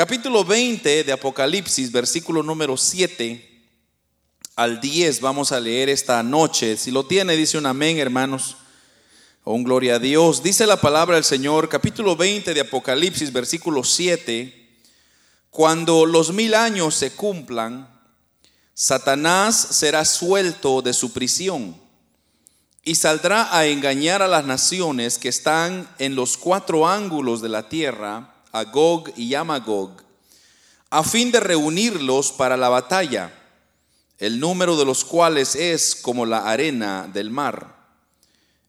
Capítulo 20 de Apocalipsis, versículo número 7 al 10 vamos a leer esta noche. Si lo tiene, dice un amén, hermanos. O un gloria a Dios. Dice la palabra del Señor, capítulo 20 de Apocalipsis, versículo 7. Cuando los mil años se cumplan, Satanás será suelto de su prisión y saldrá a engañar a las naciones que están en los cuatro ángulos de la tierra, a Gog y a Magog, a fin de reunirlos para la batalla, el número de los cuales es como la arena del mar.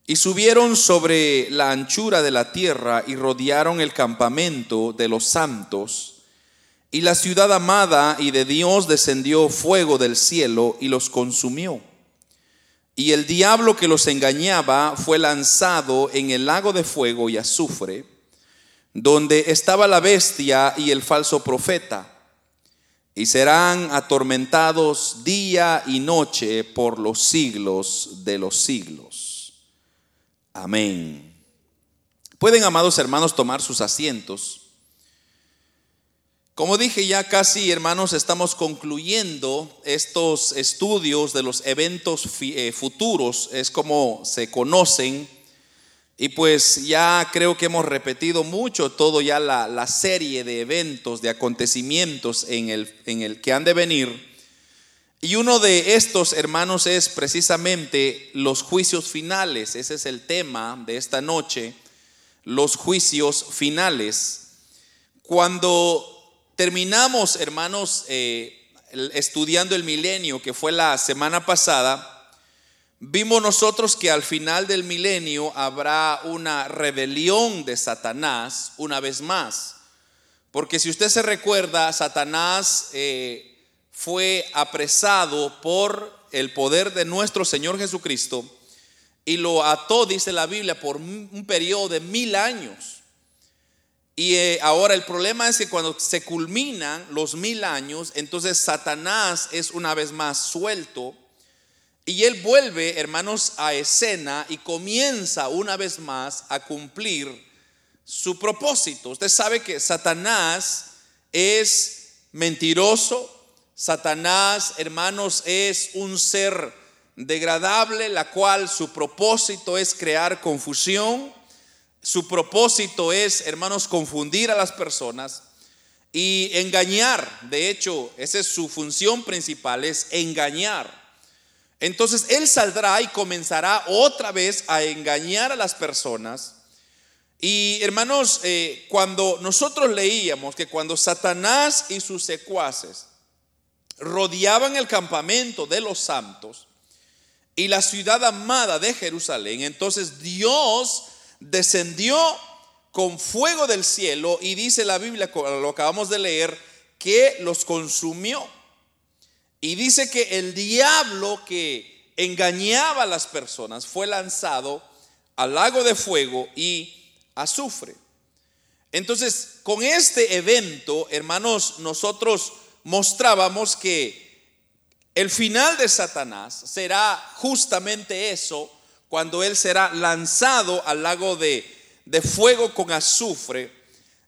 Y subieron sobre la anchura de la tierra y rodearon el campamento de los santos y la ciudad amada y de Dios descendió fuego del cielo y los consumió. Y el diablo que los engañaba fue lanzado en el lago de fuego y azufre, donde estaba la bestia y el falso profeta, y serán atormentados día y noche por los siglos de los siglos. Amén. Pueden, amados hermanos, tomar sus asientos. Como dije ya casi, hermanos, estamos concluyendo estos estudios de los eventos eh, futuros, es como se conocen. Y pues ya creo que hemos repetido mucho todo ya la, serie de eventos, de acontecimientos en el, en el que han de venir. Y uno de estos, hermanos, es precisamente los juicios finales. Ese es el tema de esta noche, los juicios finales. Cuando terminamos, hermanos, eh, estudiando el milenio, que fue la semana pasada, vimos nosotros que al final del milenio habrá una rebelión de Satanás una vez más. Porque si usted se recuerda, Satanás eh, fue apresado por el poder de nuestro Señor Jesucristo y lo ató, dice la Biblia, por un periodo de mil años. Y eh, ahora el problema es que cuando se culminan los mil años, entonces Satanás es una vez más suelto y él vuelve, hermanos, a escena y comienza una vez más a cumplir su propósito. Usted sabe que Satanás es mentiroso, Satanás, hermanos, es un ser degradable, la cual su propósito es crear confusión su propósito es, hermanos, confundir a las personas y engañar. De hecho, esa es su función principal, es engañar. Entonces Él saldrá y comenzará otra vez a engañar a las personas. Y hermanos, eh, cuando nosotros leíamos que cuando Satanás y sus secuaces rodeaban el campamento de los santos y la ciudad amada de Jerusalén, entonces Dios descendió con fuego del cielo y dice la Biblia, lo acabamos de leer, que los consumió. Y dice que el diablo que engañaba a las personas fue lanzado al lago de fuego y azufre. Entonces, con este evento, hermanos, nosotros mostrábamos que el final de Satanás será justamente eso, cuando Él será lanzado al lago de, fuego con azufre.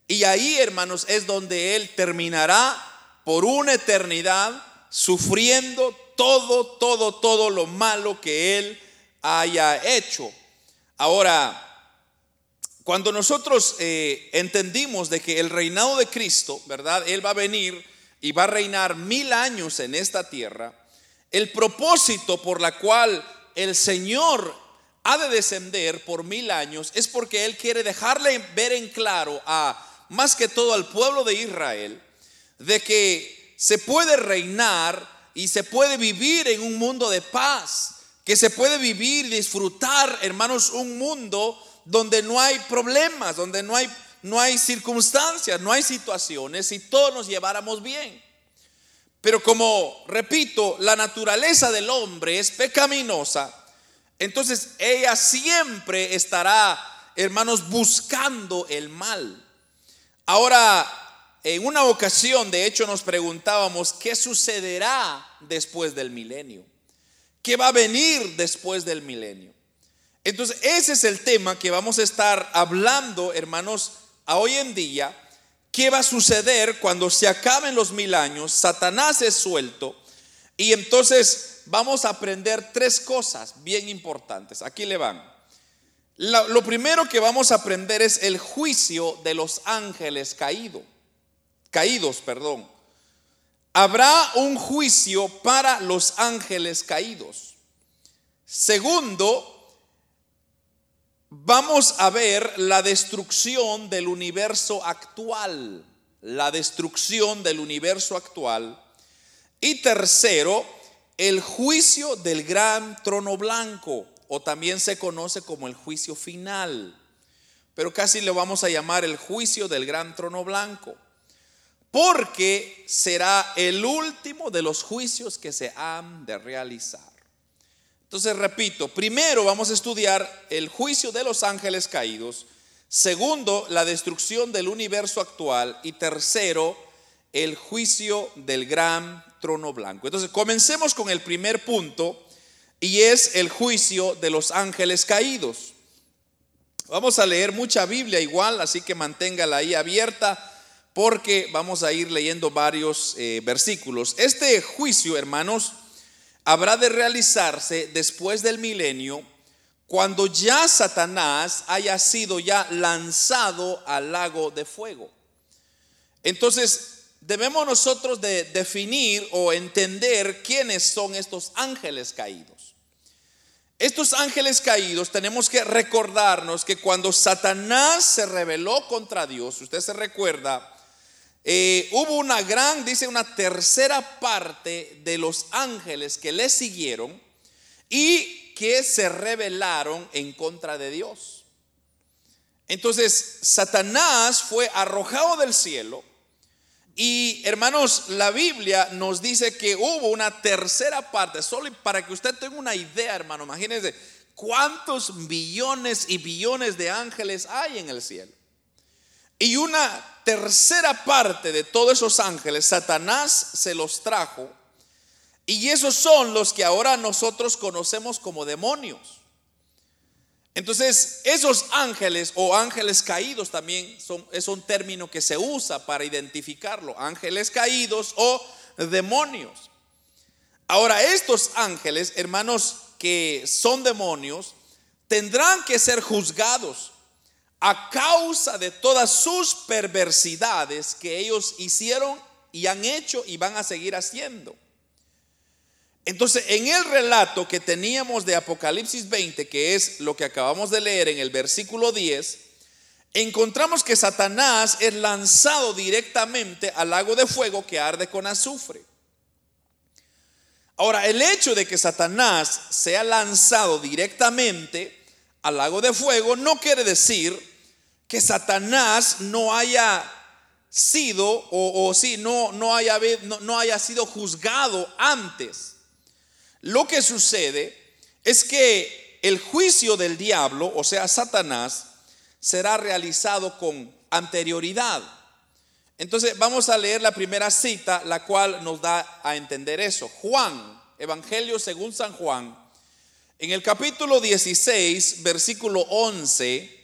Y ahí, hermanos, es donde Él terminará por una eternidad sufriendo todo, todo, todo lo malo que Él haya hecho. Ahora, cuando nosotros eh, entendimos de que el reinado de Cristo, ¿verdad? Él va a venir y va a reinar mil años en esta tierra. El propósito por la cual el Señor ha de descender por mil años es porque Él quiere dejarle ver en claro a más que todo al pueblo de Israel de que se puede reinar y se puede vivir en un mundo de paz, que se puede vivir y disfrutar, hermanos, un mundo donde no hay problemas, donde no hay, no hay circunstancias, no hay situaciones y todos nos lleváramos bien. Pero como, repito, la naturaleza del hombre es pecaminosa, entonces ella siempre estará, hermanos, buscando el mal. Ahora, en una ocasión, de hecho, nos preguntábamos, ¿qué sucederá después del milenio? ¿Qué va a venir después del milenio? Entonces, ese es el tema que vamos a estar hablando, hermanos, a hoy en día, ¿Qué va a suceder cuando se acaben los mil años? Satanás es suelto y entonces vamos a aprender tres cosas bien importantes. Aquí le van. Lo, primero que vamos a aprender es el juicio de los ángeles caídos. Caídos, perdón. Habrá un juicio para los ángeles caídos. Segundo, vamos a ver la destrucción del universo actual. La destrucción del universo actual. Y tercero, el juicio del gran trono blanco, o también se conoce como el juicio final, pero casi lo vamos a llamar el juicio del gran trono blanco, porque será el último de los juicios que se han de realizar. Entonces, repito, primero vamos a estudiar el juicio de los ángeles caídos, segundo, la destrucción del universo actual y tercero, el juicio del gran trono blanco. Entonces, comencemos con el primer punto y es el juicio de los ángeles caídos. Vamos a leer mucha Biblia igual, así que manténgala ahí abierta porque vamos a ir leyendo varios eh, versículos. Este juicio, hermanos, habrá de realizarse después del milenio, cuando ya Satanás haya sido ya lanzado al lago de fuego. Entonces, debemos nosotros de definir o entender quiénes son estos ángeles caídos. Estos ángeles caídos tenemos que recordarnos que cuando Satanás se rebeló contra Dios, usted se recuerda, eh, hubo una gran, dice, una tercera parte de los ángeles que le siguieron y que se rebelaron en contra de Dios. Entonces, Satanás fue arrojado del cielo y hermanos, la Biblia nos dice que hubo una tercera parte, solo para que usted tenga una idea, hermano, imagínense cuántos billones y billones de ángeles hay en el cielo. Y una tercera parte de todos esos ángeles, Satanás se los trajo. Y esos son los que ahora nosotros conocemos como demonios. Entonces, esos ángeles o ángeles caídos también son, es un término que se usa para identificarlo, ángeles caídos o demonios. Ahora, estos ángeles, hermanos, que son demonios, tendrán que ser juzgados a causa de todas sus perversidades que ellos hicieron y han hecho y van a seguir haciendo. Entonces, en el relato que teníamos de Apocalipsis 20, que es lo que acabamos de leer en el versículo 10, encontramos que Satanás es lanzado directamente al lago de fuego que arde con azufre. Ahora, el hecho de que Satanás sea lanzado directamente al lago de fuego no quiere decir que Satanás no haya sido o, o sí, no, no, haya, no haya sido juzgado antes. Lo que sucede es que el juicio del diablo, o sea, Satanás, será realizado con anterioridad. Entonces vamos a leer la primera cita, la cual nos da a entender eso. Juan, Evangelio según San Juan, en el capítulo 16, versículo 11,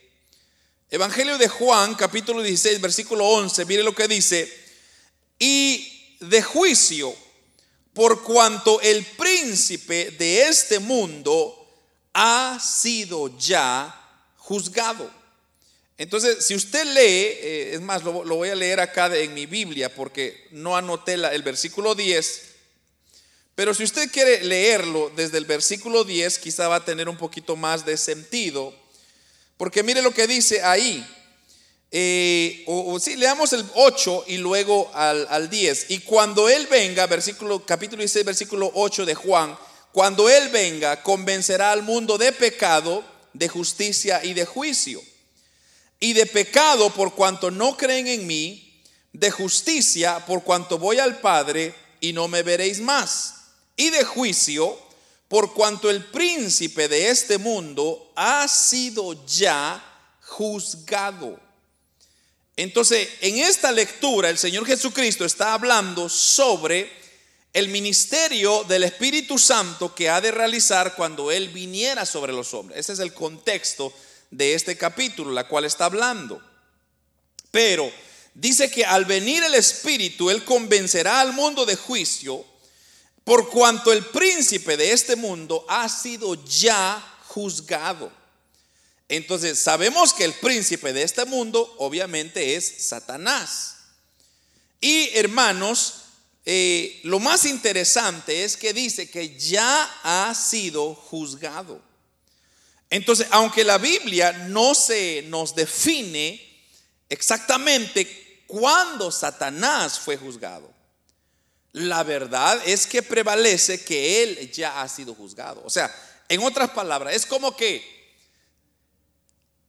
Evangelio de Juan, capítulo 16, versículo 11, mire lo que dice, y de juicio por cuanto el príncipe de este mundo ha sido ya juzgado. Entonces, si usted lee, eh, es más, lo, voy a leer acá en mi Biblia porque no anoté el versículo 10, pero si usted quiere leerlo desde el versículo 10, quizá va a tener un poquito más de sentido, porque mire lo que dice ahí. Eh, o, si leamos el 8 y luego al, 10. Y cuando Él venga, versículo, capítulo 16, versículo 8 de Juan, cuando Él venga, convencerá al mundo de pecado, de justicia y de juicio. Y de pecado por cuanto no creen en mí, de justicia por cuanto voy al Padre y no me veréis más. Y de juicio por cuanto el príncipe de este mundo ha sido ya juzgado. Entonces, en esta lectura el Señor Jesucristo está hablando sobre el ministerio del Espíritu Santo que ha de realizar cuando Él viniera sobre los hombres. Ese es el contexto de este capítulo, la cual está hablando. Pero dice que al venir el Espíritu, Él convencerá al mundo de juicio, por cuanto el príncipe de este mundo ha sido ya juzgado. Entonces, sabemos que el príncipe de este mundo obviamente es Satanás. Y hermanos, eh, lo más interesante es que dice que ya ha sido juzgado. Entonces, aunque la Biblia no se nos define exactamente cuándo Satanás fue juzgado, la verdad es que prevalece que él ya ha sido juzgado. O sea, en otras palabras, es como que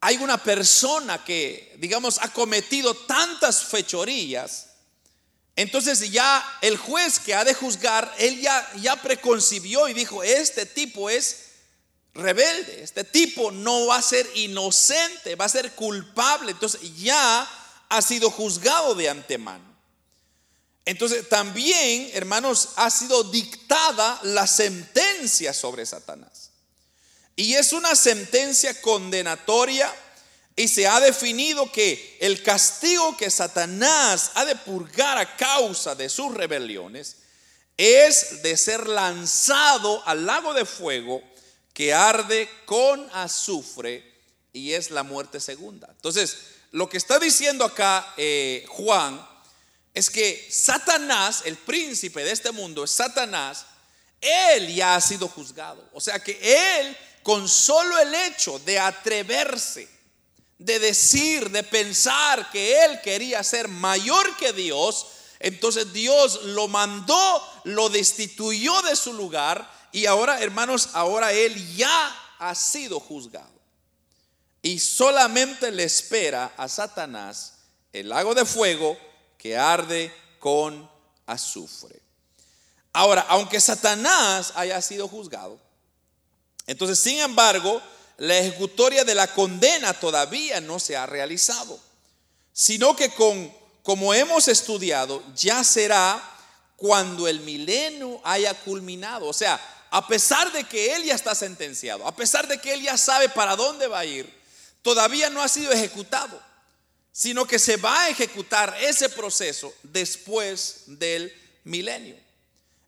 hay una persona que, digamos, ha cometido tantas fechorías, entonces ya el juez que ha de juzgar, él ya, ya preconcibió y dijo, este tipo es rebelde, este tipo no va a ser inocente, va a ser culpable, entonces ya ha sido juzgado de antemano. Entonces también, hermanos, ha sido dictada la sentencia sobre Satanás. Y es una sentencia condenatoria y se ha definido que el castigo que Satanás ha de purgar a causa de sus rebeliones es de ser lanzado al lago de fuego que arde con azufre y es la muerte segunda. Entonces, lo que está diciendo acá eh, Juan es que Satanás, el príncipe de este mundo, es Satanás, él ya ha sido juzgado. O sea que él con solo el hecho de atreverse, de decir, de pensar que él quería ser mayor que Dios, entonces Dios lo mandó, lo destituyó de su lugar y ahora, hermanos, ahora él ya ha sido juzgado. Y solamente le espera a Satanás el lago de fuego que arde con azufre. Ahora, aunque Satanás haya sido juzgado, entonces, sin embargo, la ejecutoria de la condena todavía no se ha realizado, sino que con, como hemos estudiado, ya será cuando el milenio haya culminado. O sea, a pesar de que él ya está sentenciado, a pesar de que él ya sabe para dónde va a ir, todavía no ha sido ejecutado, sino que se va a ejecutar ese proceso después del milenio.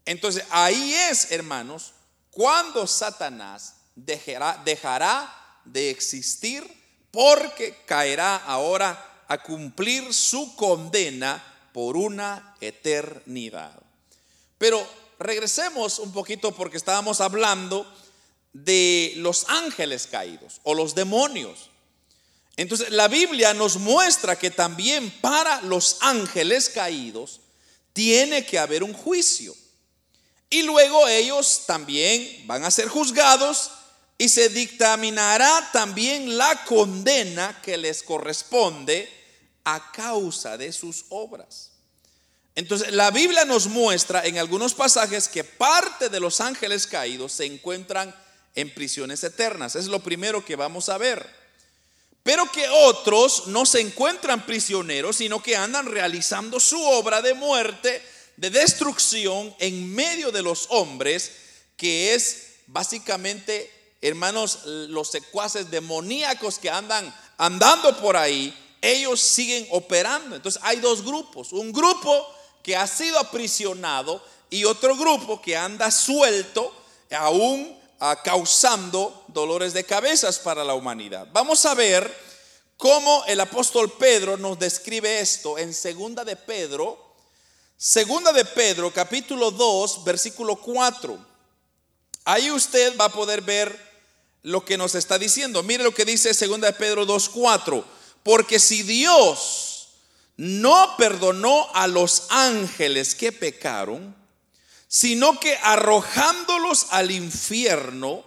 Entonces, ahí es, hermanos, cuando Satanás dejará, de existir porque caerá ahora a cumplir su condena por una eternidad. Pero regresemos un poquito porque estábamos hablando de los ángeles caídos o los demonios. Entonces la Biblia nos muestra que también para los ángeles caídos tiene que haber un juicio. Y luego ellos también van a ser juzgados y se dictaminará también la condena que les corresponde a causa de sus obras. Entonces, la Biblia nos muestra en algunos pasajes que parte de los ángeles caídos se encuentran en prisiones eternas. Es lo primero que vamos a ver. Pero que otros no se encuentran prisioneros, sino que andan realizando su obra de muerte de destrucción en medio de los hombres, que es básicamente, hermanos, los secuaces demoníacos que andan andando por ahí, ellos siguen operando. Entonces hay dos grupos, un grupo que ha sido aprisionado y otro grupo que anda suelto, aún causando dolores de cabezas para la humanidad. Vamos a ver cómo el apóstol Pedro nos describe esto en segunda de Pedro Segunda de Pedro, capítulo 2, versículo 4. Ahí usted va a poder ver lo que nos está diciendo. Mire lo que dice Segunda de Pedro 2, 4. Porque si Dios no perdonó a los ángeles que pecaron, sino que arrojándolos al infierno,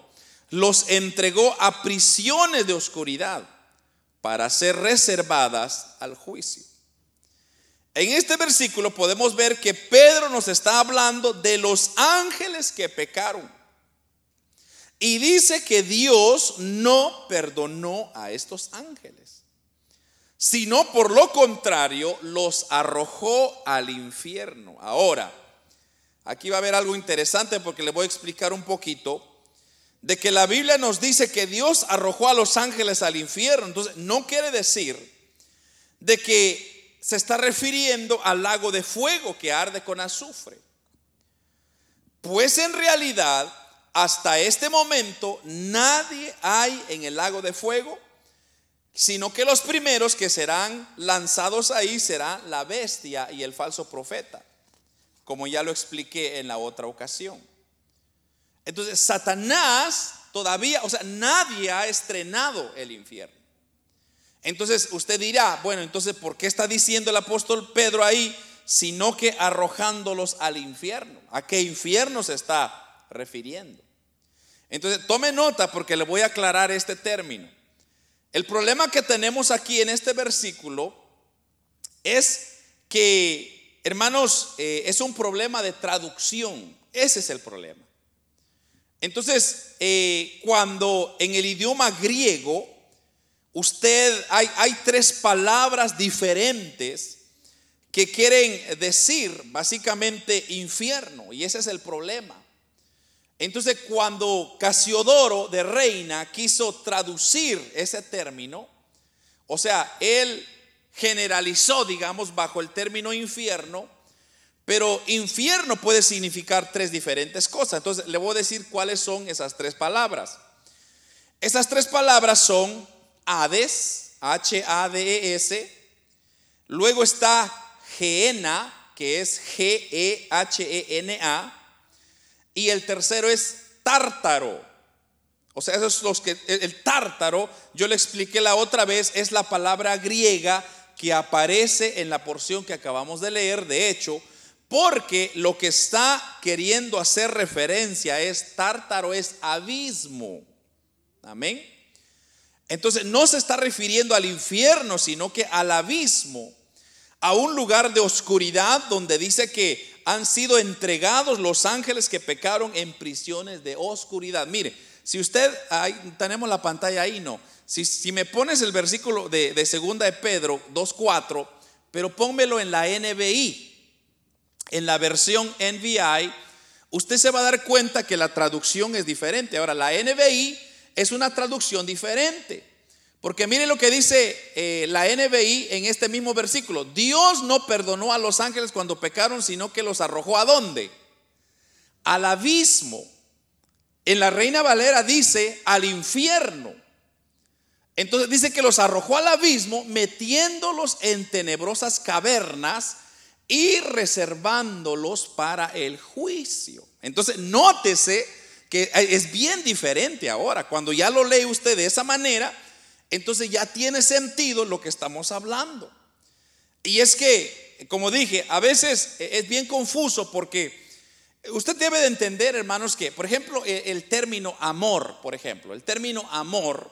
los entregó a prisiones de oscuridad para ser reservadas al juicio. En este versículo podemos ver que Pedro nos está hablando de los ángeles que pecaron. Y dice que Dios no perdonó a estos ángeles, sino por lo contrario los arrojó al infierno. Ahora, aquí va a haber algo interesante porque le voy a explicar un poquito de que la Biblia nos dice que Dios arrojó a los ángeles al infierno. Entonces, no quiere decir de que se está refiriendo al lago de fuego que arde con azufre. Pues en realidad, hasta este momento, nadie hay en el lago de fuego, sino que los primeros que serán lanzados ahí serán la bestia y el falso profeta, como ya lo expliqué en la otra ocasión. Entonces, Satanás todavía, o sea, nadie ha estrenado el infierno. Entonces usted dirá, bueno, entonces ¿por qué está diciendo el apóstol Pedro ahí, sino que arrojándolos al infierno? ¿A qué infierno se está refiriendo? Entonces tome nota porque le voy a aclarar este término. El problema que tenemos aquí en este versículo es que, hermanos, eh, es un problema de traducción. Ese es el problema. Entonces, eh, cuando en el idioma griego usted, hay, hay tres palabras diferentes que quieren decir básicamente infierno, y ese es el problema. Entonces, cuando Casiodoro de Reina quiso traducir ese término, o sea, él generalizó, digamos, bajo el término infierno, pero infierno puede significar tres diferentes cosas. Entonces, le voy a decir cuáles son esas tres palabras. Esas tres palabras son Hades, H-A-D-E-S. Luego está Geena, que es G-E-H-E-N-A. Y el tercero es Tártaro. O sea, esos los que el tártaro, yo le expliqué la otra vez, es la palabra griega que aparece en la porción que acabamos de leer, de hecho, porque lo que está queriendo hacer referencia es tártaro es abismo. Amén. Entonces no se está refiriendo al infierno, sino que al abismo, a un lugar de oscuridad donde dice que han sido entregados los ángeles que pecaron en prisiones de oscuridad. Mire, si usted, tenemos la pantalla ahí, no. Si, me pones el versículo de, de segunda de Pedro 2.4, pero pónmelo en la NBI, en la versión NVI, usted se va a dar cuenta que la traducción es diferente. Ahora, la NBI es una traducción diferente. Porque mire lo que dice eh, la NBI en este mismo versículo. Dios no perdonó a los ángeles cuando pecaron, sino que los arrojó a dónde? Al abismo. En la Reina Valera dice al infierno. Entonces dice que los arrojó al abismo metiéndolos en tenebrosas cavernas y reservándolos para el juicio. Entonces nótese que es bien diferente ahora. Cuando ya lo lee usted de esa manera, entonces ya tiene sentido lo que estamos hablando. Y es que, como dije, a veces es bien confuso porque usted debe de entender, hermanos, que, por ejemplo, el término amor, por ejemplo, el término amor,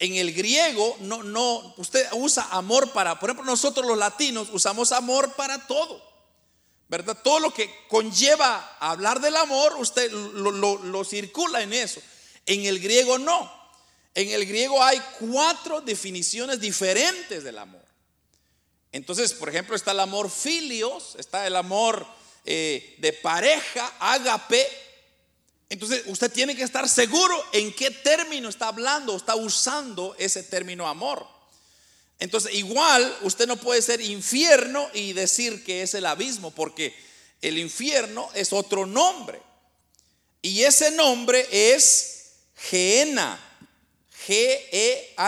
en el griego no, no, usted usa amor para, por ejemplo, nosotros los latinos usamos amor para todo. ¿verdad? Todo lo que conlleva hablar del amor, usted lo, circula en eso. En el griego no. En el griego hay cuatro definiciones diferentes del amor. Entonces, por ejemplo, está el amor filios, está el amor eh, de pareja, ágape. Entonces, usted tiene que estar seguro en qué término está hablando, está usando ese término amor. Entonces, igual usted no puede ser infierno y decir que es el abismo, porque el infierno es otro nombre. Y ese nombre es Geena, G-E-H-E-N-A.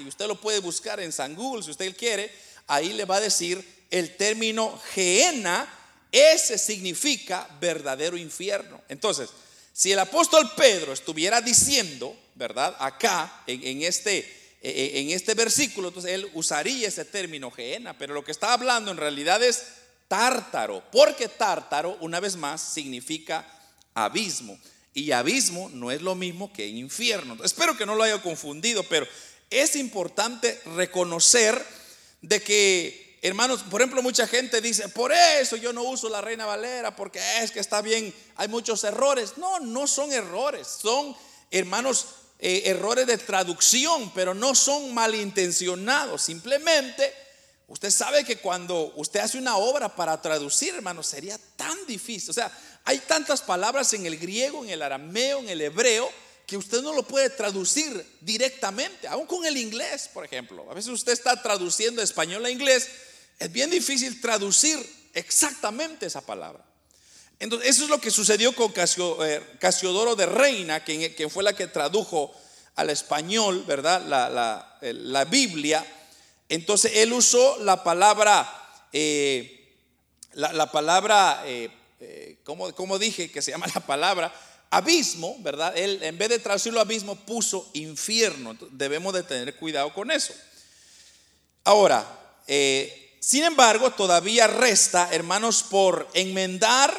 Y usted lo puede buscar en San Google si usted quiere. Ahí le va a decir el término Geena, ese significa verdadero infierno. Entonces, si el apóstol Pedro estuviera diciendo, ¿verdad? Acá, en, este eh, eh, en este versículo, entonces él usaría ese término geena, pero lo que está hablando en realidad es tártaro, porque tártaro, una vez más, significa abismo. Y abismo no es lo mismo que infierno. Espero que no lo haya confundido, pero es importante reconocer de que, hermanos, por ejemplo, mucha gente dice, por eso yo no uso la Reina Valera, porque es que está bien, hay muchos errores. No, no son errores, son, hermanos, eh, errores de traducción, pero no son malintencionados. Simplemente, usted sabe que cuando usted hace una obra para traducir, hermano, sería tan difícil. O sea, hay tantas palabras en el griego, en el arameo, en el hebreo, que usted no lo puede traducir directamente, aún con el inglés, por ejemplo. A veces usted está traduciendo español a inglés, es bien difícil traducir exactamente esa palabra. Entonces, eso es lo que sucedió con eh, Casiodoro de Reina, quien, fue la que tradujo al español, ¿verdad? La, Biblia. Entonces, él usó la palabra, eh, la, palabra, eh, como, dije que se llama la palabra? Abismo, ¿verdad? Él en vez de traducirlo abismo puso infierno. debemos de tener cuidado con eso. Ahora, sin embargo, todavía resta, hermanos, por enmendar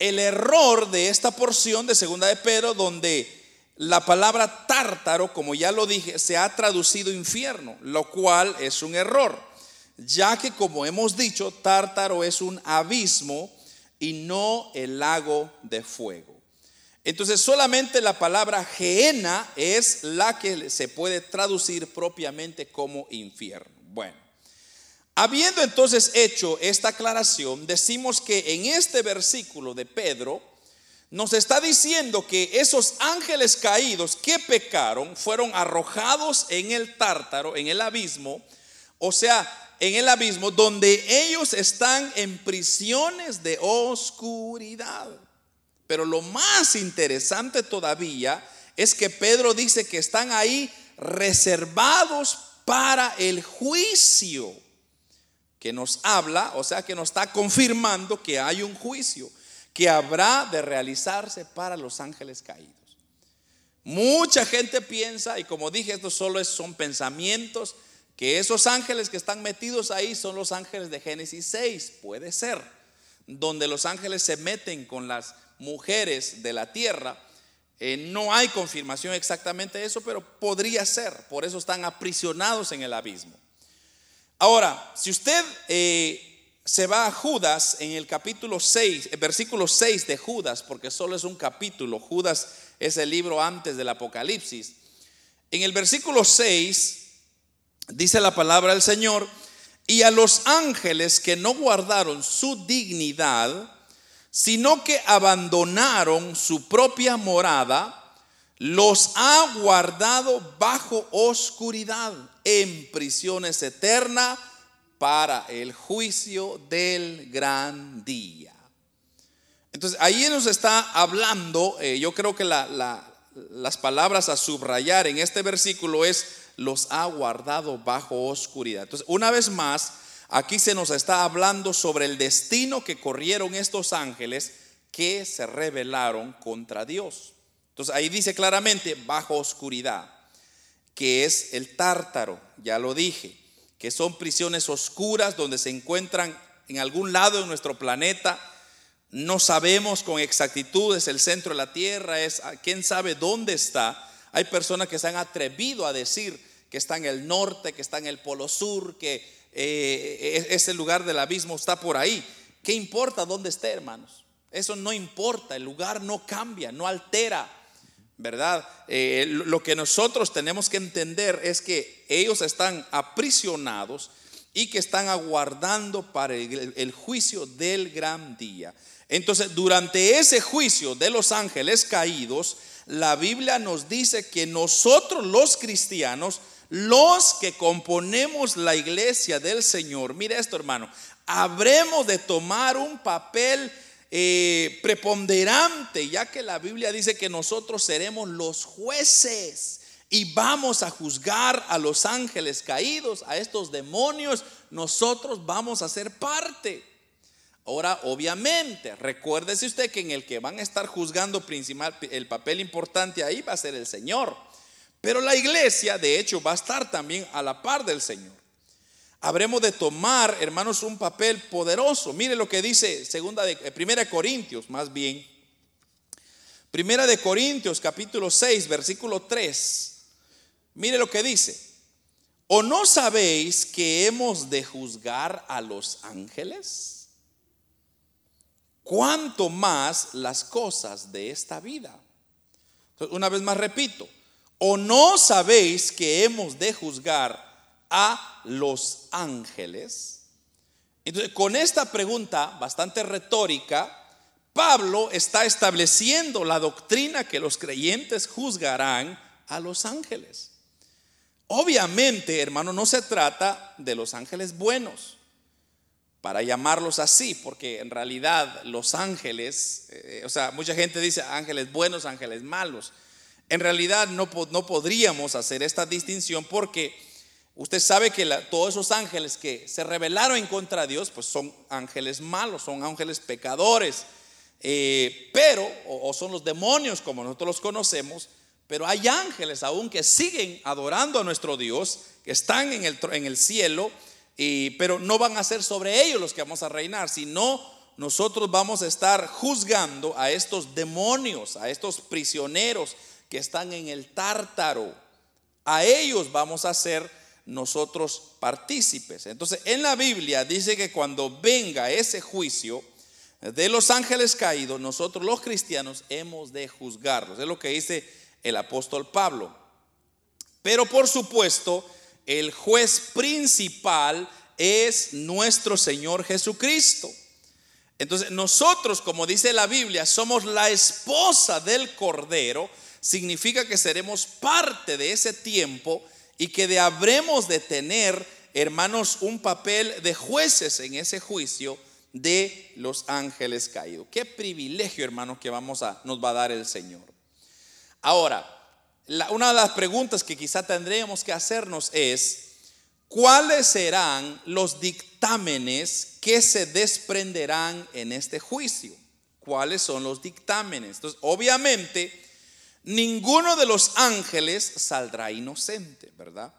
el error de esta porción de Segunda de Pedro, donde la palabra tártaro, como ya lo dije, se ha traducido infierno, lo cual es un error, ya que como hemos dicho, tártaro es un abismo y no el lago de fuego. Entonces solamente la palabra geena es la que se puede traducir propiamente como infierno. Bueno, Habiendo entonces hecho esta aclaración, decimos que en este versículo de Pedro nos está diciendo que esos ángeles caídos que pecaron fueron arrojados en el tártaro, en el abismo, o sea, en el abismo donde ellos están en prisiones de oscuridad. Pero lo más interesante todavía es que Pedro dice que están ahí reservados para el juicio que nos habla, o sea, que nos está confirmando que hay un juicio que habrá de realizarse para los ángeles caídos. Mucha gente piensa, y como dije, estos solo son pensamientos, que esos ángeles que están metidos ahí son los ángeles de Génesis 6, puede ser, donde los ángeles se meten con las mujeres de la tierra. Eh, no hay confirmación exactamente de eso, pero podría ser, por eso están aprisionados en el abismo. Ahora, si usted eh, se va a Judas en el capítulo 6, el versículo 6 de Judas, porque solo es un capítulo, Judas es el libro antes del Apocalipsis. En el versículo 6 dice la palabra del Señor, y a los ángeles que no guardaron su dignidad, sino que abandonaron su propia morada, los ha guardado bajo oscuridad en prisiones eternas para el juicio del gran día. Entonces, ahí nos está hablando, eh, yo creo que las palabras a subrayar en este versículo es, los ha guardado bajo oscuridad. Entonces, una vez más, aquí se nos está hablando sobre el destino que corrieron estos ángeles que se rebelaron contra Dios. Entonces, ahí dice claramente, bajo oscuridad que es el tártaro, ya lo dije, que son prisiones oscuras donde se encuentran en algún lado de nuestro planeta. No sabemos con exactitud, es el centro de la Tierra, es quién sabe dónde está. Hay personas que se han atrevido a decir que está en el norte, que está en el polo sur, que eh, e-, ese lugar del abismo está por ahí. ¿Qué importa dónde esté, hermanos? Eso no importa, el lugar no cambia, no altera ¿verdad? Eh, lo que nosotros tenemos que entender es que ellos están aprisionados y que están aguardando para el, juicio del gran día. Entonces, durante ese juicio de los ángeles caídos, la Biblia nos dice que nosotros los cristianos, los que componemos la iglesia del Señor, mire esto hermano, habremos de tomar un papel eh, preponderante, ya que la Biblia dice que nosotros seremos los jueces y vamos a juzgar a los ángeles caídos, a estos demonios, nosotros vamos a ser parte. Ahora, obviamente, recuérdese usted que en el que van a estar juzgando principal, el papel importante ahí va a ser el Señor. Pero la iglesia, de hecho, va a estar también a la par del Señor habremos de tomar, hermanos, un papel poderoso. Mire lo que dice segunda de eh, Primera de Corintios, más bien. Primera de Corintios, capítulo 6, versículo 3. Mire lo que dice. ¿O no sabéis que hemos de juzgar a los ángeles? ¿Cuánto más las cosas de esta vida? una vez más repito, ¿o no sabéis que hemos de juzgar a los ángeles? Entonces, con esta pregunta bastante retórica, Pablo está estableciendo la doctrina que los creyentes juzgarán a los ángeles. Obviamente, hermano, no se trata de los ángeles buenos, para llamarlos así, porque en realidad los ángeles, eh, o sea, mucha gente dice ángeles buenos, ángeles malos. En realidad no, no podríamos hacer esta distinción porque usted sabe que todos esos ángeles que se rebelaron en contra de Dios, pues son ángeles malos, son ángeles pecadores, eh, pero, o, son los demonios como nosotros los conocemos, pero hay ángeles aún que siguen adorando a nuestro Dios, que están en el, en el cielo, y, pero no van a ser sobre ellos los que vamos a reinar, sino nosotros vamos a estar juzgando a estos demonios, a estos prisioneros que están en el tártaro. A ellos vamos a ser nosotros partícipes. Entonces, en la Biblia dice que cuando venga ese juicio, de los ángeles caídos, nosotros los cristianos hemos de juzgarlos. Es lo que dice el apóstol Pablo. Pero por supuesto, el juez principal es nuestro Señor Jesucristo. Entonces nosotros, como dice la Biblia, somos la esposa del Cordero. Significa que seremos parte de ese tiempo y que de habremos de tener, hermanos, un papel de jueces en ese juicio de los ángeles caídos. Qué privilegio, hermanos, que vamos a, nos va a dar el Señor. Ahora, una de las preguntas que quizá tendríamos que hacernos es, ¿cuáles serán los dictámenes que se desprenderán en este juicio? ¿Cuáles son los dictámenes? Entonces, obviamente, ninguno de los ángeles saldrá inocente, ¿verdad?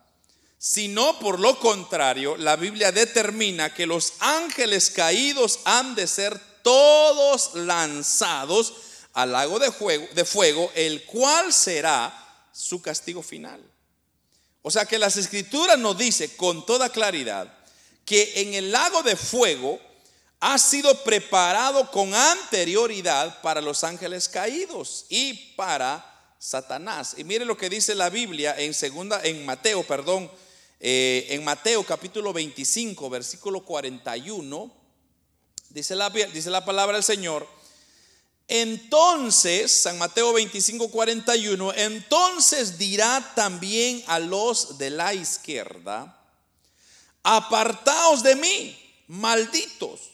sino por lo contrario, la Biblia determina que los ángeles caídos han de ser todos lanzados al lago de fuego, de fuego, el cual será su castigo final. O sea que las escrituras nos dice con toda claridad que en el lago de fuego ha sido preparado con anterioridad para los ángeles caídos y para Satanás. Y mire lo que dice la Biblia en segunda en Mateo, perdón, eh, en Mateo capítulo 25, versículo 41, dice la, dice la palabra del Señor, entonces, San Mateo 25, 41, entonces dirá también a los de la izquierda, apartaos de mí, malditos,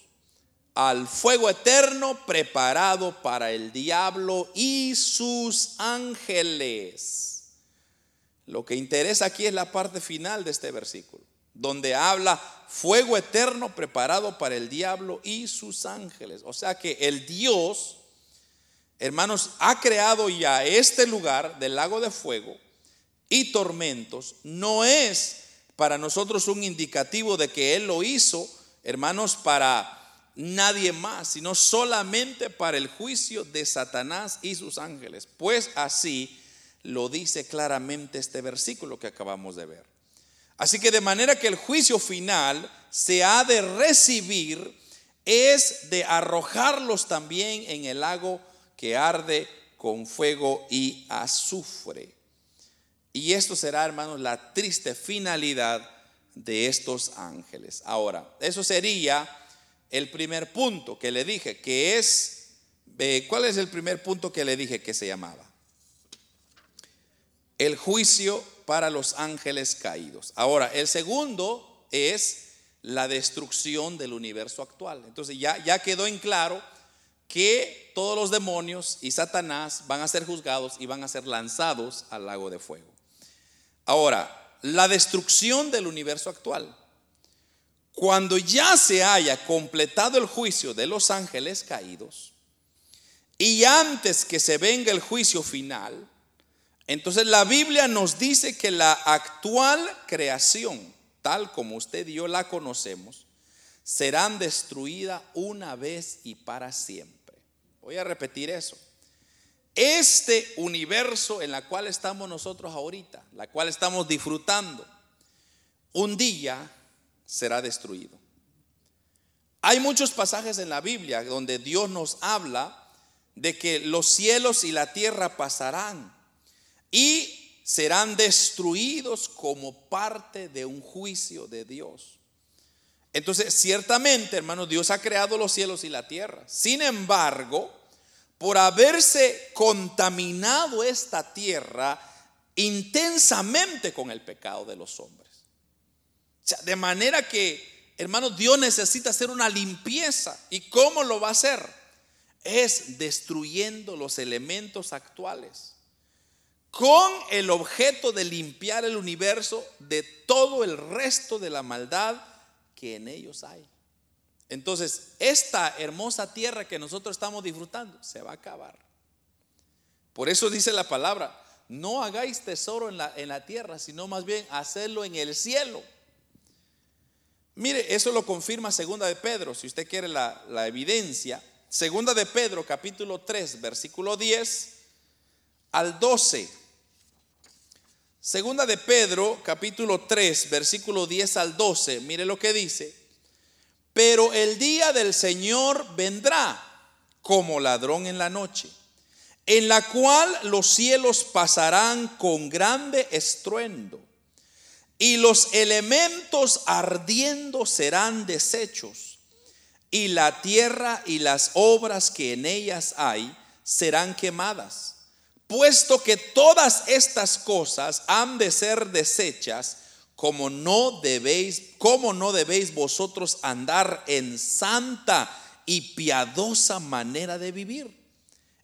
al fuego eterno preparado para el diablo y sus ángeles. Lo que interesa aquí es la parte final de este versículo, donde habla fuego eterno preparado para el diablo y sus ángeles. O sea que el Dios, hermanos, ha creado ya este lugar del lago de fuego y tormentos. No es para nosotros un indicativo de que Él lo hizo, hermanos, para nadie más, sino solamente para el juicio de Satanás y sus ángeles. Pues así lo dice claramente este versículo que acabamos de ver. Así que de manera que el juicio final se ha de recibir es de arrojarlos también en el lago que arde con fuego y azufre. Y esto será, hermanos, la triste finalidad de estos ángeles. Ahora, eso sería el primer punto que le dije, que es, ¿cuál es el primer punto que le dije que se llamaba? el juicio para los ángeles caídos. Ahora, el segundo es la destrucción del universo actual. Entonces ya, ya quedó en claro que todos los demonios y Satanás van a ser juzgados y van a ser lanzados al lago de fuego. Ahora, la destrucción del universo actual. Cuando ya se haya completado el juicio de los ángeles caídos y antes que se venga el juicio final, entonces la Biblia nos dice que la actual creación, tal como usted y yo la conocemos, serán destruida una vez y para siempre. Voy a repetir eso. Este universo en la cual estamos nosotros ahorita, la cual estamos disfrutando, un día será destruido. Hay muchos pasajes en la Biblia donde Dios nos habla de que los cielos y la tierra pasarán, y serán destruidos como parte de un juicio de Dios. Entonces, ciertamente, hermanos, Dios ha creado los cielos y la tierra. Sin embargo, por haberse contaminado esta tierra intensamente con el pecado de los hombres. De manera que, hermanos, Dios necesita hacer una limpieza. ¿Y cómo lo va a hacer? Es destruyendo los elementos actuales con el objeto de limpiar el universo de todo el resto de la maldad que en ellos hay. Entonces, esta hermosa tierra que nosotros estamos disfrutando se va a acabar. Por eso dice la palabra, no hagáis tesoro en la, en la tierra, sino más bien hacerlo en el cielo. Mire, eso lo confirma Segunda de Pedro, si usted quiere la, evidencia. Segunda de Pedro, capítulo 3, versículo 10 al 12. Segunda de Pedro, capítulo 3, versículo 10 al 12. Mire lo que dice. Pero el día del Señor vendrá como ladrón en la noche, en la cual los cielos pasarán con grande estruendo, y los elementos ardiendo serán deshechos, y la tierra y las obras que en ellas hay serán quemadas. Puesto que todas estas cosas han de ser desechas, como no debéis, como no debéis vosotros andar en santa y piadosa manera de vivir,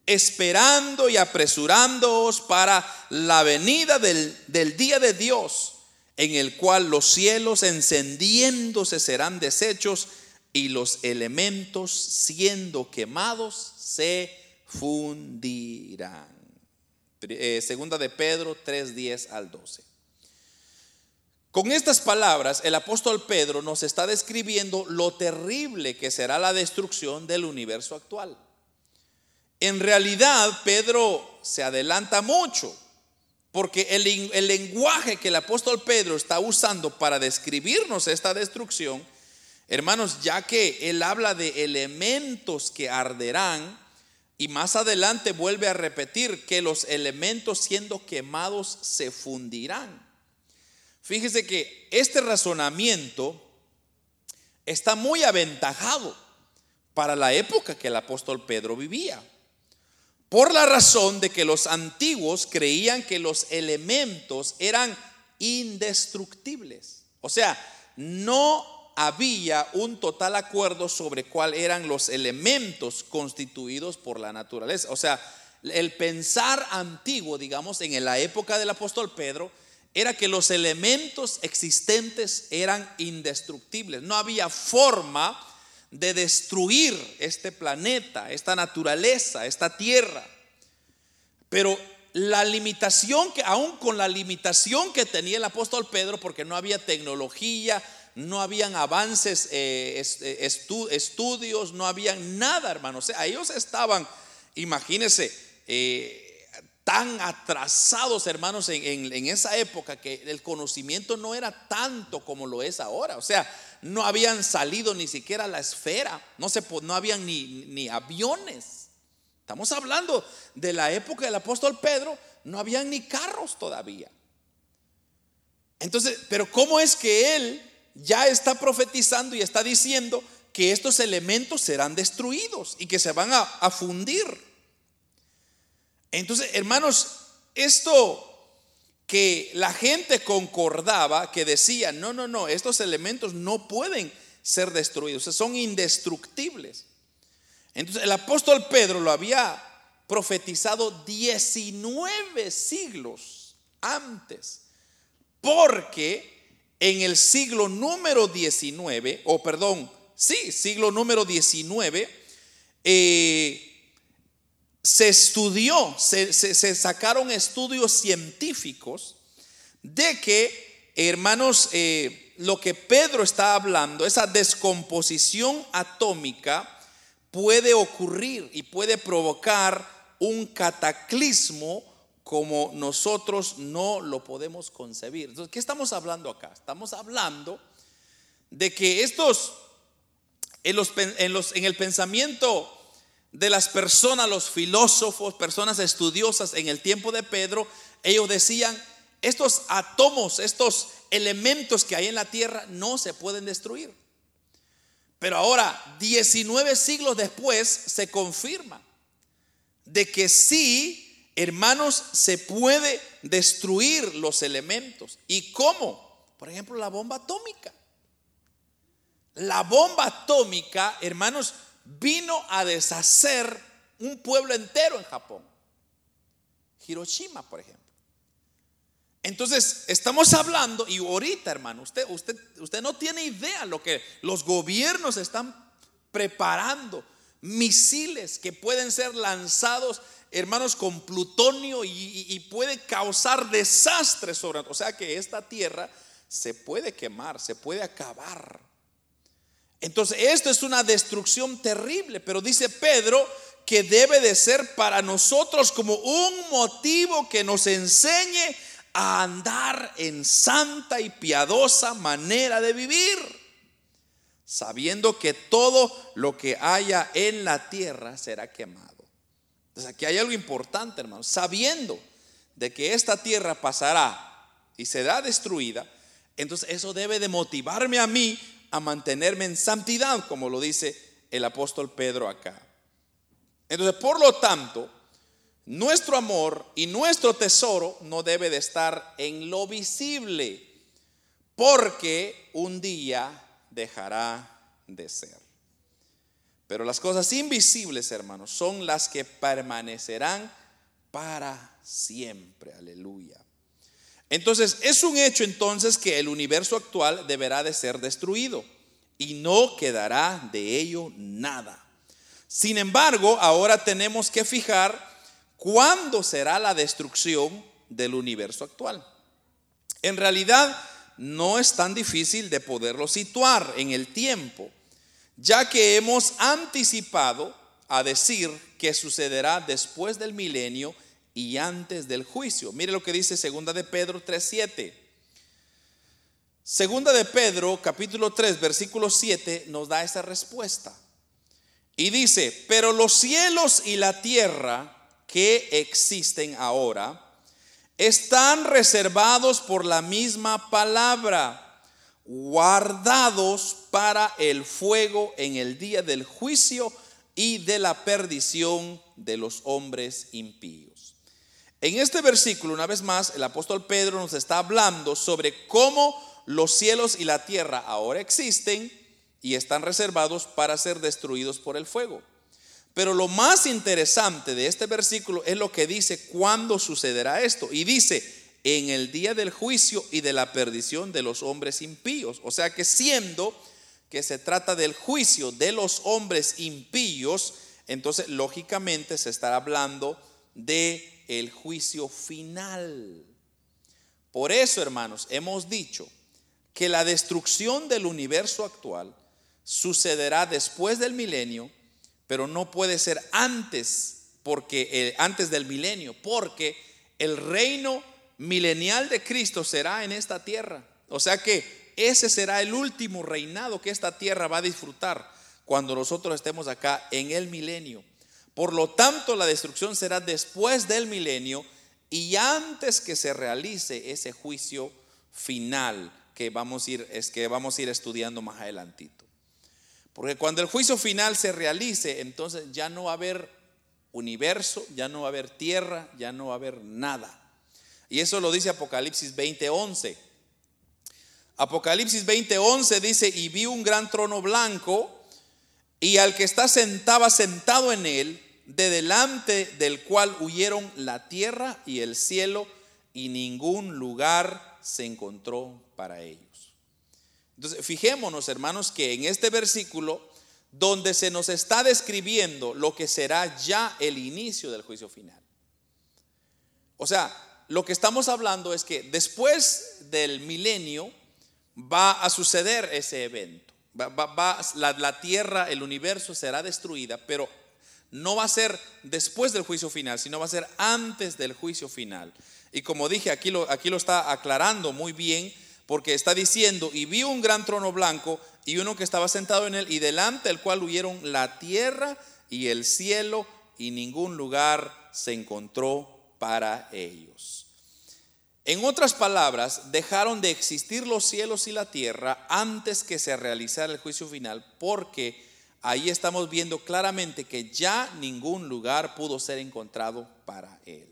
esperando y apresurándoos para la venida del, del día de Dios, en el cual los cielos encendiéndose serán deshechos y los elementos siendo quemados se fundirán. Eh, segunda de Pedro 3, 10 al 12. Con estas palabras, el apóstol Pedro nos está describiendo lo terrible que será la destrucción del universo actual. En realidad, Pedro se adelanta mucho, porque el, lenguaje que el apóstol Pedro está usando para describirnos esta destrucción, hermanos, ya que él habla de elementos que arderán, y más adelante vuelve a repetir que los elementos siendo quemados se fundirán. Fíjese que este razonamiento está muy aventajado para la época que el apóstol Pedro vivía. Por la razón de que los antiguos creían que los elementos eran indestructibles. O sea, no había un total acuerdo sobre cuáles eran los elementos constituidos por la naturaleza. O sea, el pensar antiguo, digamos, en la época del apóstol Pedro, era que los elementos existentes eran indestructibles. No había forma de destruir este planeta, esta naturaleza, esta tierra. Pero la limitación que, aún con la limitación que tenía el apóstol Pedro, porque no había tecnología, no habían avances, eh, eh, estudios, no habían nada, hermanos. ellos estaban, imagínense, eh, tan atrasados, hermanos, en, esa época que el conocimiento no era tanto como lo es ahora. O sea, no habían salido ni siquiera a la esfera, no, se, no habían ni, ni aviones. Estamos hablando de la época del apóstol Pedro, no habían ni carros todavía. Entonces, pero ¿cómo es que él ya está profetizando y está diciendo que estos elementos serán destruidos y que se van a, fundir. Entonces, hermanos, esto que la gente concordaba, que decía, no, no, no, estos elementos no pueden ser destruidos, son indestructibles. Entonces, el apóstol Pedro lo había profetizado 19 siglos antes, porque en el siglo número 19, o perdón, sí, siglo número 19, eh, se estudió, se, sacaron estudios científicos de que, hermanos, eh, lo que Pedro está hablando, esa descomposición atómica, puede ocurrir y puede provocar un cataclismo como nosotros no lo podemos concebir. Entonces, ¿qué estamos hablando acá? Estamos hablando de que estos, en, los, en, los, en el pensamiento de las personas, los filósofos, personas estudiosas en el tiempo de Pedro, ellos decían, estos átomos, estos elementos que hay en la tierra no se pueden destruir. Pero ahora, 19 siglos después, se confirma de que sí, hermanos, se puede destruir los elementos. ¿Y cómo? Por ejemplo, la bomba atómica. La bomba atómica, hermanos, vino a deshacer un pueblo entero en Japón. Hiroshima, por ejemplo. Entonces, estamos hablando, y ahorita, hermano, usted, usted, usted no tiene idea lo que los gobiernos están preparando. Misiles que pueden ser lanzados, hermanos, con plutonio y, puede causar desastres sobre. O sea que esta tierra se puede quemar, se puede acabar. Entonces, esto es una destrucción terrible, pero dice Pedro que debe de ser para nosotros como un motivo que nos enseñe a andar en santa y piadosa manera de vivir, sabiendo que todo lo que haya en la tierra será quemado. Entonces aquí hay algo importante, hermano, sabiendo de que esta tierra pasará y será destruida, entonces eso debe de motivarme a mí a mantenerme en santidad, como lo dice el apóstol Pedro acá. Entonces, por lo tanto, nuestro amor y nuestro tesoro no debe de estar en lo visible, porque un día dejará de ser. Pero las cosas invisibles, hermanos, son las que permanecerán para siempre. Aleluya. Entonces, es un hecho entonces que el universo actual deberá de ser destruido y no quedará de ello nada. Sin embargo, ahora tenemos que fijar cuándo será la destrucción del universo actual. En realidad, no es tan difícil de poderlo situar en el tiempo, ya que hemos anticipado a decir que sucederá después del milenio y antes del juicio. Mire lo que dice segunda de Pedro 3:7. Segunda de Pedro, capítulo 3, versículo 7 nos da esa respuesta. Y dice, "Pero los cielos y la tierra que existen ahora están reservados por la misma palabra, guardados para el fuego en el día del juicio y de la perdición de los hombres impíos." En este versículo, una vez más, el apóstol Pedro nos está hablando sobre cómo los cielos y la tierra ahora existen y están reservados para ser destruidos por el fuego. Pero lo más interesante de este versículo es lo que dice cuándo sucederá esto. Y dice, en el día del juicio y de la perdición de los hombres impíos. O sea que siendo que se trata del juicio de los hombres impíos, entonces lógicamente se estará hablando de el juicio final. Por eso, hermanos, hemos dicho que la destrucción del universo actual sucederá después del milenio, pero no puede ser antes porque antes del milenio, porque el reino milenial de Cristo será en esta tierra. O sea que ese será el último reinado que esta tierra va a disfrutar cuando nosotros estemos acá en el milenio. Por lo tanto, la destrucción será después del milenio y antes que se realice ese juicio final que vamos a ir, es que vamos a ir estudiando más adelantito. Porque cuando el juicio final se realice, entonces ya no va a haber universo, ya no va a haber tierra, ya no va a haber nada. Y eso lo dice Apocalipsis 20:11. Apocalipsis 20:11 dice, "Y vi un gran trono blanco y al que está sentaba sentado en él, de delante del cual huyeron la tierra y el cielo, y ningún lugar se encontró para ellos. Entonces, fijémonos, hermanos, que en este versículo, donde se nos está describiendo lo que será ya el inicio del juicio final. O sea, lo que estamos hablando es que después del milenio va a suceder ese evento. Va, la, la tierra, el universo será destruida, pero no va a ser después del juicio final, sino va a ser antes del juicio final. Y como dije, aquí lo, aquí lo está aclarando muy bien, porque está diciendo, y vi un gran trono blanco y uno que estaba sentado en él, y delante del cual huyeron la tierra y el cielo, y ningún lugar se encontró para ellos. En otras palabras, dejaron de existir los cielos y la tierra antes que se realizara el juicio final, porque ahí estamos viendo claramente que ya ningún lugar pudo ser encontrado para él.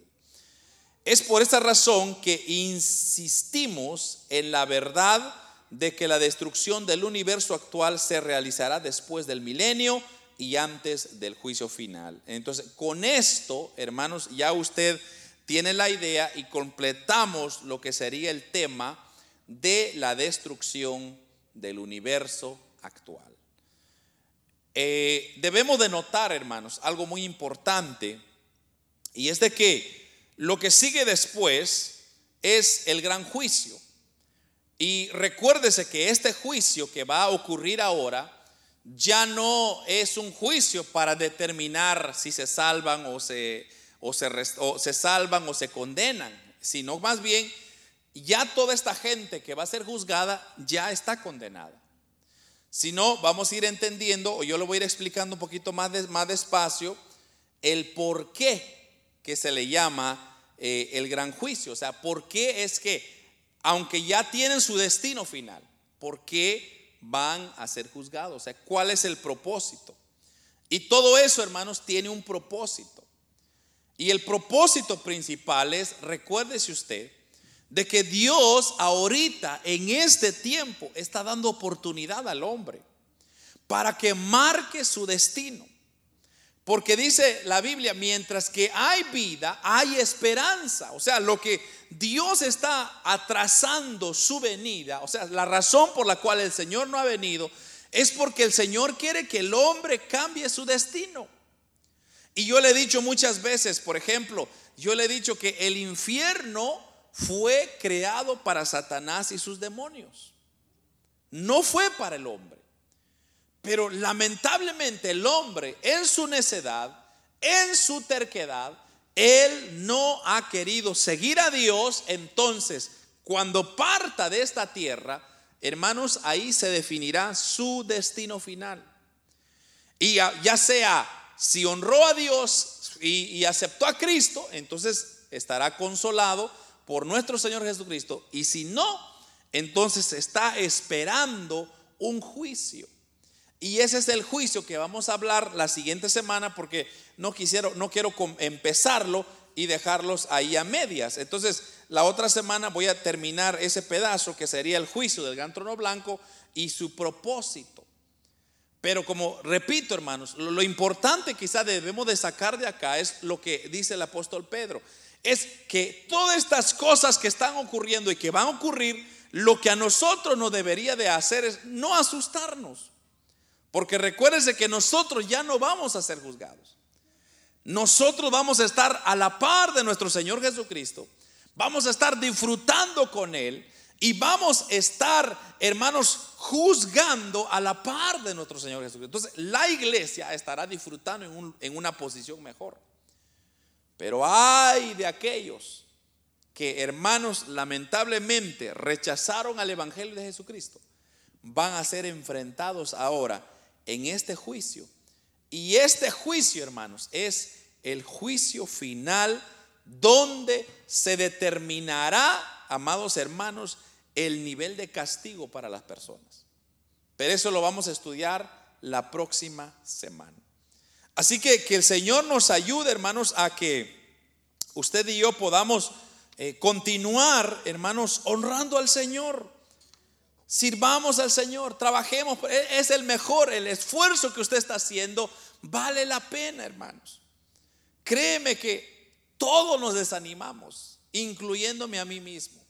Es por esta razón que insistimos en la verdad de que la destrucción del universo actual se realizará después del milenio y antes del juicio final. Entonces, con esto, hermanos, ya usted tiene la idea y completamos lo que sería el tema de la destrucción del universo actual. Eh, debemos de notar, hermanos, algo muy importante, y es de que lo que sigue después es el gran juicio. Y recuérdese que este juicio que va a ocurrir ahora ya no es un juicio para determinar si se salvan o se o se, salvan o se condenan, sino más bien ya toda esta gente que va a ser juzgada ya está condenada. Si no, vamos a ir entendiendo, o yo lo voy a ir explicando un poquito más, más despacio, el por qué que se le llama eh, el gran juicio. O sea, por qué es que, aunque ya tienen su destino final, ¿por qué van a ser juzgados? O sea, ¿cuál es el propósito? Y todo eso, hermanos, tiene un propósito. Y el propósito principal es, recuérdese usted, de que Dios ahorita, en este tiempo, está dando oportunidad al hombre para que marque su destino. Porque dice la Biblia, mientras que hay vida, hay esperanza. O sea, lo que Dios está atrasando su venida, o sea, la razón por la cual el Señor no ha venido, es porque el Señor quiere que el hombre cambie su destino. Y yo le he dicho muchas veces, por ejemplo, yo le he dicho que el infierno fue creado para Satanás y sus demonios. No fue para el hombre. Pero lamentablemente el hombre en su necedad, en su terquedad, él no ha querido seguir a Dios. Entonces, cuando parta de esta tierra, hermanos, ahí se definirá su destino final. Y ya sea si honró a Dios y, aceptó a Cristo, entonces estará consolado por nuestro Señor Jesucristo. Y si no, entonces está esperando un juicio. Y ese es el juicio que vamos a hablar la siguiente semana porque no quisiera, no quiero empezarlo y dejarlos ahí a medias. Entonces, la otra semana voy a terminar ese pedazo que sería el juicio del gran trono blanco y su propósito. Pero como repito, hermanos, lo, importante quizá debemos de sacar de acá es lo que dice el apóstol Pedro. Es que todas estas cosas que están ocurriendo y que van a ocurrir, lo que a nosotros nos debería de hacer es no asustarnos. Porque recuérdense que nosotros ya no vamos a ser juzgados. Nosotros vamos a estar a la par de nuestro Señor Jesucristo. Vamos a estar disfrutando con Él. Y vamos a estar, hermanos, juzgando a la par de nuestro Señor Jesucristo. Entonces, la iglesia estará disfrutando en, en una posición mejor. Pero hay de aquellos que, hermanos, lamentablemente rechazaron al Evangelio de Jesucristo, van a ser enfrentados ahora en este juicio. Y este juicio, hermanos, es el juicio final donde se determinará, amados hermanos, el nivel de castigo para las personas. Pero eso lo vamos a estudiar la próxima semana. Así que que el Señor nos ayude, hermanos, a que usted y yo podamos eh, continuar, hermanos, honrando al Señor. Sirvamos al Señor, trabajemos. E, es el mejor, el esfuerzo que usted está haciendo vale la pena, hermanos. Créeme que todos nos desanimamos, incluyéndome a mí mismo.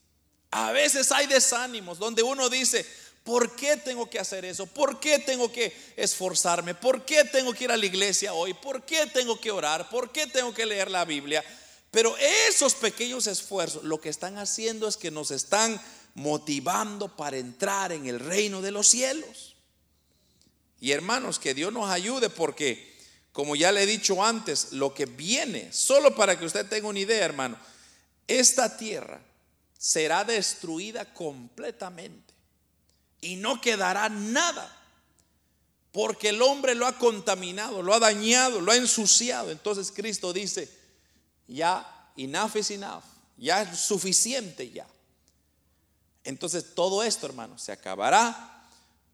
A veces hay desánimos donde uno dice, ¿por qué tengo que hacer eso? ¿Por qué tengo que esforzarme? ¿Por qué tengo que ir a la iglesia hoy? ¿Por qué tengo que orar? ¿Por qué tengo que leer la Biblia? Pero esos pequeños esfuerzos lo que están haciendo es que nos están motivando para entrar en el reino de los cielos. Y hermanos, que Dios nos ayude porque, como ya le he dicho antes, lo que viene, solo para que usted tenga una idea, hermano, esta tierra será destruida completamente y no quedará nada. Porque el hombre lo ha contaminado, lo ha dañado, lo ha ensuciado. Entonces Cristo dice, ya, enough is enough. Ya es suficiente ya. Entonces todo esto, hermanos, se acabará,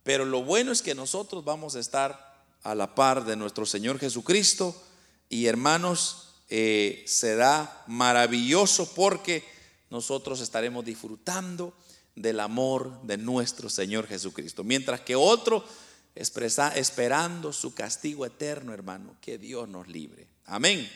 pero lo bueno es que nosotros vamos a estar a la par de nuestro Señor Jesucristo y hermanos, eh, será maravilloso porque nosotros estaremos disfrutando del amor de nuestro Señor Jesucristo, mientras que otro expresa, esperando su castigo eterno, hermano, que Dios nos libre. Amén.